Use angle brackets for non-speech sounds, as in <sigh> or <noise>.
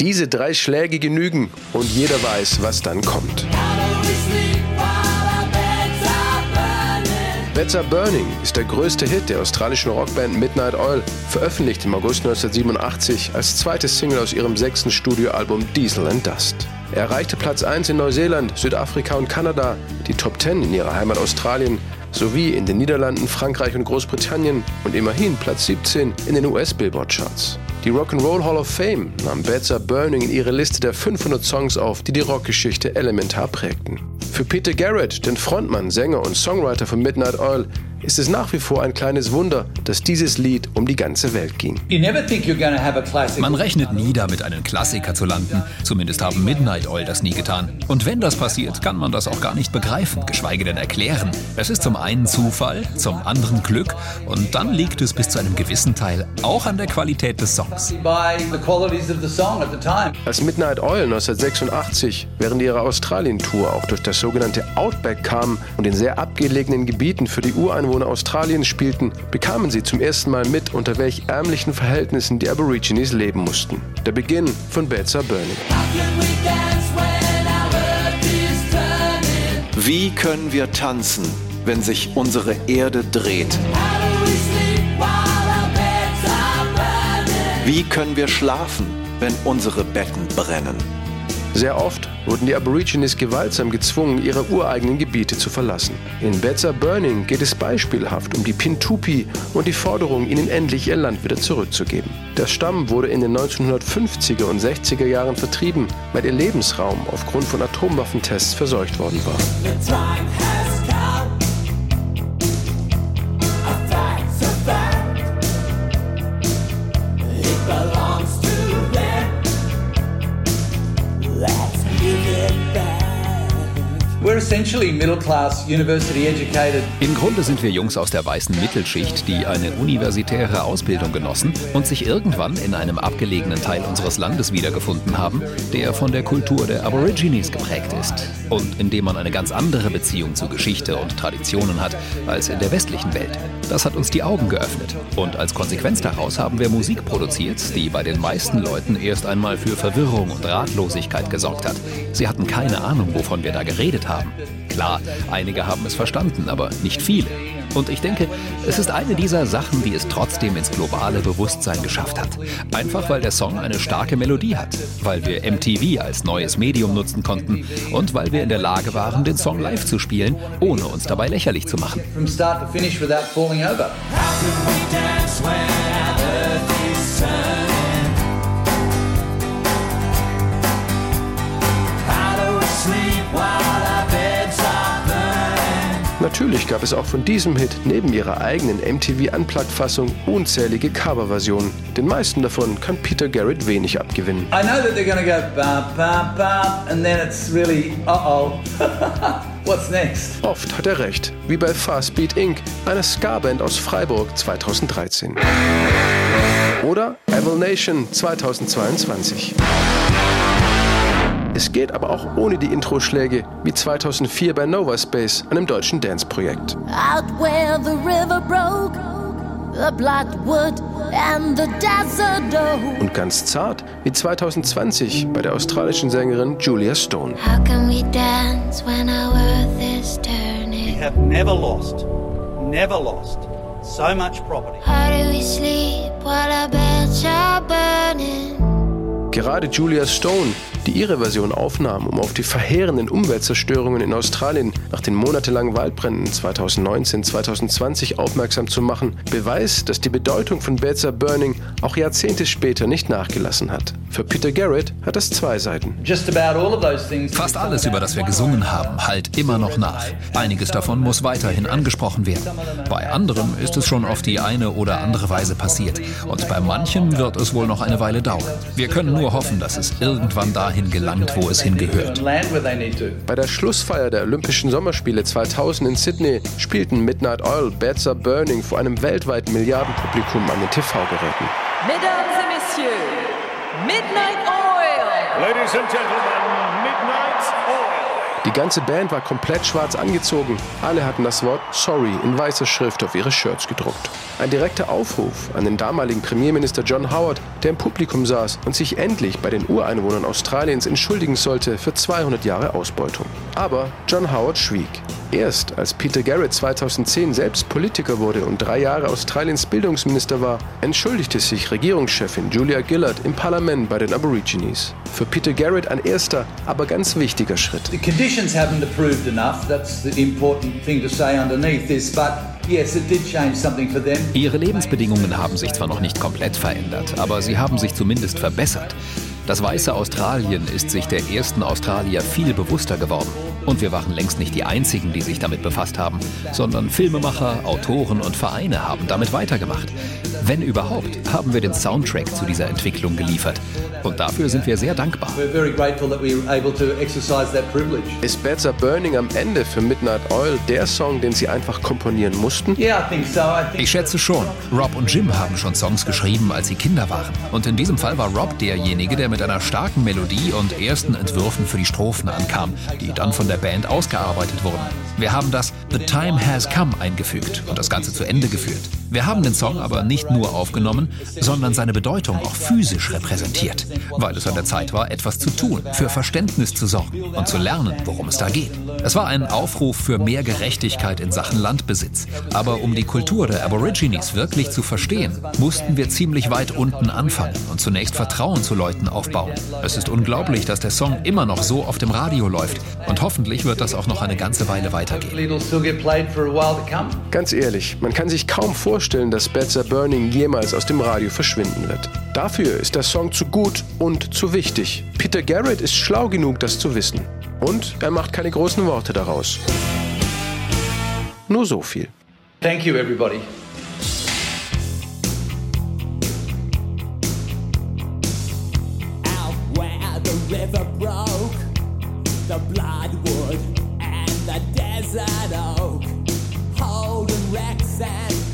Diese drei Schläge genügen und jeder weiß, was dann kommt. Are Burning ist der größte Hit der australischen Rockband Midnight Oil, veröffentlicht im August 1987 als zweites Single aus ihrem sechsten Studioalbum Diesel and Dust. Er erreichte Platz 1 in Neuseeland, Südafrika und Kanada, die Top 10 in ihrer Heimat Australien sowie in den Niederlanden, Frankreich und Großbritannien und immerhin Platz 17 in den US-Billboard-Charts. Die Rock'n'Roll Hall of Fame nahm Beds Are Burning in ihre Liste der 500 Songs auf, die die Rockgeschichte elementar prägten. Für Peter Garrett, den Frontmann, Sänger und Songwriter von Midnight Oil, ist es nach wie vor ein kleines Wunder, dass dieses Lied um die ganze Welt ging. Man rechnet nie damit, einen Klassiker zu landen. Zumindest haben Midnight Oil das nie getan. Und wenn das passiert, kann man das auch gar nicht begreifen, geschweige denn erklären. Es ist zum einen Zufall, zum anderen Glück und dann liegt es bis zu einem gewissen Teil auch an der Qualität des Songs. Als Midnight Oil 1986 während ihrer Australien-Tour auch durch das sogenannte Outback kam und in sehr abgelegenen Gebieten für die Ureinwohner Ureinwohner Australiens spielten, bekamen sie zum ersten Mal mit, unter welch ärmlichen Verhältnissen die Aborigines leben mussten. Der Beginn von Beds Are Burning. Wie können wir tanzen, wenn sich unsere Erde dreht? Wie können wir schlafen, wenn unsere Betten brennen? Sehr oft wurden die Aborigines gewaltsam gezwungen, ihre ureigenen Gebiete zu verlassen. In Betzer Burning geht es beispielhaft um die Pintupi und die Forderung, ihnen endlich ihr Land wieder zurückzugeben. Der Stamm wurde in den 1950er und 60er Jahren vertrieben, weil ihr Lebensraum aufgrund von Atomwaffentests verseucht worden war. Im Grunde sind wir Jungs aus der weißen Mittelschicht, die eine universitäre Ausbildung genossen und sich irgendwann in einem abgelegenen Teil unseres Landes wiedergefunden haben, der von der Kultur der Aborigines geprägt ist und in dem man eine ganz andere Beziehung zu Geschichte und Traditionen hat als in der westlichen Welt. Das hat uns die Augen geöffnet und als Konsequenz daraus haben wir Musik produziert, die bei den meisten Leuten erst einmal für Verwirrung und Ratlosigkeit gesorgt hat. Sie hatten keine Ahnung, wovon wir da geredet haben. Klar, einige haben es verstanden, aber nicht viele. Und ich denke, es ist eine dieser Sachen, die es trotzdem ins globale Bewusstsein geschafft hat. Einfach weil der Song eine starke Melodie hat, weil wir MTV als neues Medium nutzen konnten und weil wir in der Lage waren, den Song live zu spielen, ohne uns dabei lächerlich zu machen. From start to finish without falling over. Natürlich gab es auch von diesem Hit neben ihrer eigenen MTV Unplugged-Fassung unzählige Coverversionen. Den meisten davon kann Peter Garrett wenig abgewinnen. I know that they're gonna go bam, bam, bam, and then it's really uh-oh. <laughs> What's next? Oft hat er recht, wie bei Fast Beat Inc., einer Ska-Band aus Freiburg 2013. Oder Evil Nation 2022. Es geht aber auch ohne die Intro-Schläge, wie 2004 bei Nova Space, einem deutschen Dance-Projekt. Und ganz zart, wie 2020 bei der australischen Sängerin Julia Stone. How can we dance when our earth is turning? We have never lost, never lost so much property. How do we sleep while our beds are burning? Gerade Julia Stone die ihre Version aufnahm, um auf die verheerenden Umweltzerstörungen in Australien nach den monatelangen Waldbränden 2019-2020 aufmerksam zu machen, beweist, dass die Bedeutung von Beds Burning auch Jahrzehnte später nicht nachgelassen hat. Für Peter Garrett hat das zwei Seiten. Fast alles, über das wir gesungen haben, halt immer noch nach. Einiges davon muss weiterhin angesprochen werden. Bei anderen ist es schon auf die eine oder andere Weise passiert. Und bei manchen wird es wohl noch eine Weile dauern. Wir können nur hoffen, dass es irgendwann dahin dahin gelangt, wo es hingehört. Bei der Schlussfeier der Olympischen Sommerspiele 2000 in Sydney spielten Midnight Oil Beds Are Burning vor einem weltweiten Milliardenpublikum an den TV-Geräten. Mesdames et Messieurs, Midnight Oil! Ladies and Gentlemen! Die ganze Band war komplett schwarz angezogen. Alle hatten das Wort Sorry in weißer Schrift auf ihre Shirts gedruckt. Ein direkter Aufruf an den damaligen Premierminister John Howard, der im Publikum saß und sich endlich bei den Ureinwohnern Australiens entschuldigen sollte für 200 Jahre Ausbeutung. Aber John Howard schwieg. Erst als Peter Garrett 2010 selbst Politiker wurde und drei Jahre Australiens Bildungsminister war, entschuldigte sich Regierungschefin Julia Gillard im Parlament bei den Aborigines. Für Peter Garrett ein erster, aber ganz wichtiger Schritt. Conditions haven't improved enough. That's the important thing to say underneath this, but Ihre Lebensbedingungen haben sich zwar noch nicht komplett verändert, aber sie haben sich zumindest verbessert. Das weiße Australien ist sich der ersten Australier viel bewusster geworden. Und wir waren längst nicht die Einzigen, die sich damit befasst haben, sondern Filmemacher, Autoren und Vereine haben damit weitergemacht. Wenn überhaupt, haben wir den Soundtrack zu dieser Entwicklung geliefert. Und dafür sind wir sehr dankbar. Ist Beds Are Burning am Ende für Midnight Oil der Song, den Sie einfach komponieren mussten? Ich schätze schon. Rob und Jim haben schon Songs geschrieben, als sie Kinder waren. Und in diesem Fall war Rob derjenige, der mit einer starken Melodie und ersten Entwürfen für die Strophen ankam, die dann von der Band ausgearbeitet wurden. Wir haben das The Time Has Come eingefügt und das Ganze zu Ende geführt. Wir haben den Song aber nicht nur aufgenommen, sondern seine Bedeutung auch physisch repräsentiert, weil es an der Zeit war, etwas zu tun, für Verständnis zu sorgen und zu lernen, worum es da geht. Es war ein Aufruf für mehr Gerechtigkeit in Sachen Landbesitz. Aber um die Kultur der Aborigines wirklich zu verstehen, mussten wir ziemlich weit unten anfangen und zunächst Vertrauen zu Leuten aufbauen. Es ist unglaublich, dass der Song immer noch so auf dem Radio läuft und hoffentlich wird das auch noch eine ganze Weile weitergehen. Ganz ehrlich, man kann sich kaum vorstellen, dass Beds Are Burning jemals aus dem Radio verschwinden wird. Dafür ist der Song zu gut und zu wichtig. Peter Garrett ist schlau genug, das zu wissen. Und er macht keine großen Worte daraus. Nur so viel. Thank you, everybody. river broke, the bloodwood and the desert oak, holding wrecks and